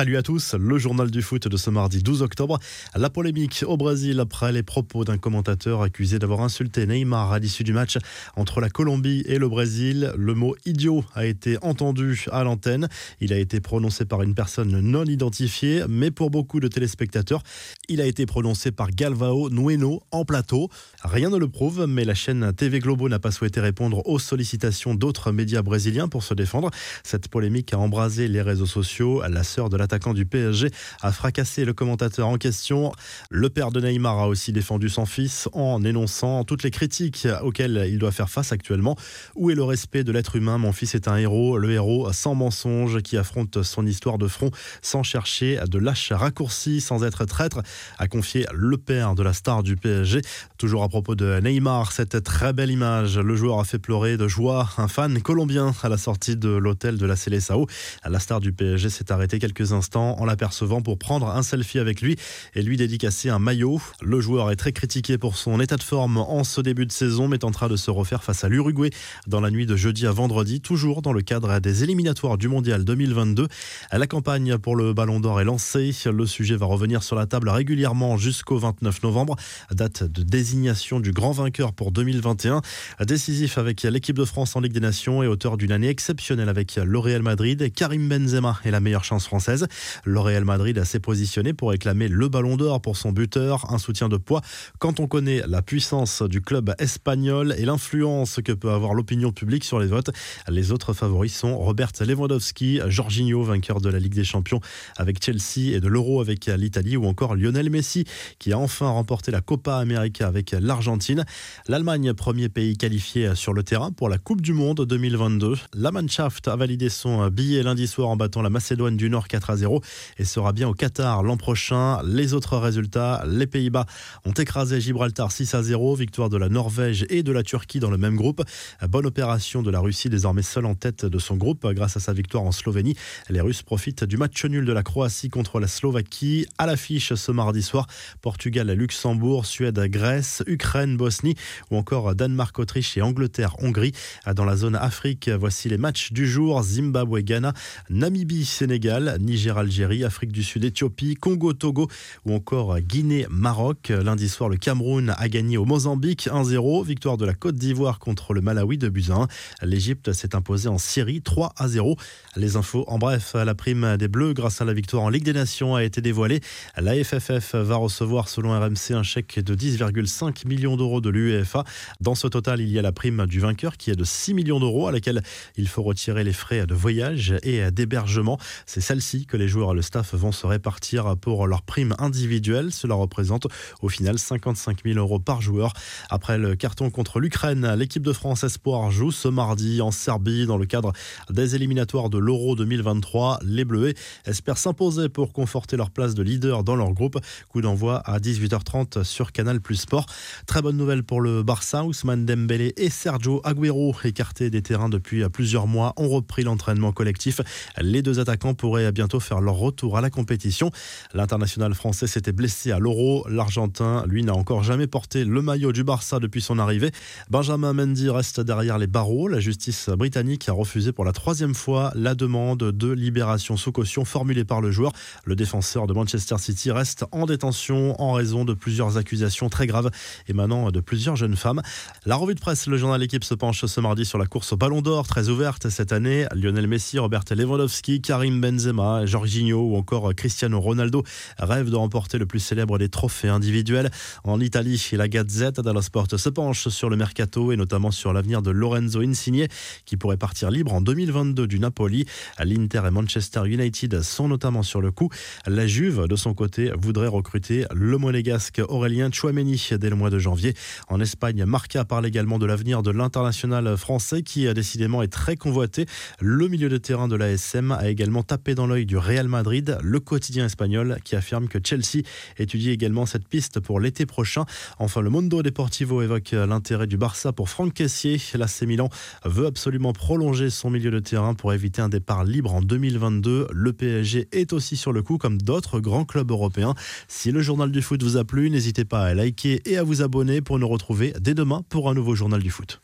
Salut à tous, le journal du foot de ce mardi 12 octobre. La polémique au Brésil après les propos d'un commentateur accusé d'avoir insulté Neymar à l'issue du match entre la Colombie et le Brésil. Le mot idiot a été entendu à l'antenne. Il a été prononcé par une personne non identifiée, mais pour beaucoup de téléspectateurs, il a été prononcé par Galvao Nueno en plateau. Rien ne le prouve, mais la chaîne TV Globo n'a pas souhaité répondre aux sollicitations d'autres médias brésiliens pour se défendre. Cette polémique a embrasé les réseaux sociaux. La sœur de l'attaquant du PSG a fracassé le commentateur en question. Le père de Neymar a aussi défendu son fils en énonçant toutes les critiques auxquelles il doit faire face actuellement. Où est le respect de l'être humain? Mon fils est un héros, le héros sans mensonge qui affronte son histoire de front sans chercher de lâches raccourcis, sans être traître, a confié le père de la star du PSG. Toujours à propos de Neymar, cette très belle image, le joueur a fait pleurer de joie un fan colombien à la sortie de l'hôtel de la Célessao. La star du PSG s'est arrêtée quelques instants en l'apercevant pour prendre un selfie avec lui et lui dédicacer un maillot. Le joueur est très critiqué pour son état de forme en ce début de saison, mais en train de se refaire face à l'Uruguay dans la nuit de jeudi à vendredi, toujours dans le cadre des éliminatoires du Mondial 2022. La campagne pour le Ballon d'Or est lancée. Le sujet va revenir sur la table régulièrement jusqu'au 29 novembre, date de désignation du grand vainqueur pour 2021. Décisif avec l'équipe de France en Ligue des Nations et auteur d'une année exceptionnelle avec le Real Madrid. Karim Benzema est la meilleure chance française. Le Real Madrid s'est positionné pour réclamer le ballon d'or pour son buteur, un soutien de poids quand on connaît la puissance du club espagnol et l'influence que peut avoir l'opinion publique sur les votes. Les autres favoris sont Robert Lewandowski, Jorginho, vainqueur de la Ligue des Champions avec Chelsea et de l'Euro avec l'Italie, ou encore Lionel Messi qui a enfin remporté la Copa América avec l'Argentine. L'Allemagne, premier pays qualifié sur le terrain pour la Coupe du Monde 2022. La Mannschaft a validé son billet lundi soir en battant la Macédoine du Nord 4 à 0 et sera bien au Qatar l'an prochain. Les autres résultats, les Pays-Bas ont écrasé Gibraltar 6 à 0, victoire de la Norvège et de la Turquie dans le même groupe. Bonne opération de la Russie désormais seule en tête de son groupe grâce à sa victoire en Slovénie. Les Russes profitent du match nul de la Croatie contre la Slovaquie. À l'affiche ce mardi soir, Portugal, Luxembourg, Suède, Grèce, Ukraine, Bosnie ou encore Danemark, Autriche et Angleterre, Hongrie. Dans la zone Afrique, voici les matchs du jour. Zimbabwe, Ghana, Namibie, Sénégal, Niger, Algérie, Afrique du Sud, Éthiopie, Congo, Togo ou encore Guinée, Maroc. Lundi soir, le Cameroun a gagné au Mozambique 1-0. Victoire de la Côte d'Ivoire contre le Malawi de Buzyn. L'Égypte s'est imposée en Syrie 3 à 0. Les infos en bref, la prime des Bleus grâce à la victoire en Ligue des Nations a été dévoilée. La FFF va recevoir selon RMC un chèque de 10,5 millions d'euros de l'UEFA. Dans ce total, il y a la prime du vainqueur qui est de 6 millions d'euros à laquelle il faut retirer les frais de voyage et d'hébergement. C'est celle-ci que les joueurs et le staff vont se répartir pour leur prime individuelle. Cela représente au final 55 000 euros par joueur. Après le carton contre l'Ukraine, l'équipe de France Espoir joue ce mardi en Serbie dans le cadre des éliminatoires de l'Euro 2023. Les Bleus espèrent s'imposer pour conforter leur place de leader dans leur groupe. Coup d'envoi à 18h30 sur Canal Plus Sport. Très bonne nouvelle pour le Barça. Ousmane Dembélé et Sergio Agüero, écartés des terrains depuis plusieurs mois, ont repris l'entraînement collectif. Les deux attaquants pourraient faire leur retour à la compétition. L'international français s'était blessé à l'Euro. L'Argentin, lui, n'a encore jamais porté le maillot du Barça depuis son arrivée. Benjamin Mendy reste derrière les barreaux. La justice britannique a refusé pour la troisième fois la demande de libération sous caution formulée par le joueur. Le défenseur de Manchester City reste en détention en raison de plusieurs accusations très graves émanant de plusieurs jeunes femmes. La revue de presse, le journal Équipe se penche ce mardi sur la course au Ballon d'Or, très ouverte cette année. Lionel Messi, Robert Lewandowski, Karim Benzema, Jorginho ou encore Cristiano Ronaldo rêvent de remporter le plus célèbre des trophées individuels. En Italie, la Gazette dello Sport se penche sur le mercato et notamment sur l'avenir de Lorenzo Insigne qui pourrait partir libre en 2022 du Napoli. L'Inter et Manchester United sont notamment sur le coup. La Juve, de son côté, voudrait recruter le monégasque Aurélien Chouameni dès le mois de janvier. En Espagne, Marca parle également de l'avenir de l'international français qui décidément est très convoité. Le milieu de terrain de l'ASM a également tapé dans l'œil du Real Madrid, le quotidien espagnol qui affirme que Chelsea étudie également cette piste pour l'été prochain. Enfin, le Mondo Deportivo évoque l'intérêt du Barça pour Franck Caissier. L'AC Milan veut absolument prolonger son milieu de terrain pour éviter un départ libre en 2022. Le PSG est aussi sur le coup comme d'autres grands clubs européens. Si le journal du foot vous a plu, n'hésitez pas à liker et à vous abonner pour nous retrouver dès demain pour un nouveau journal du foot.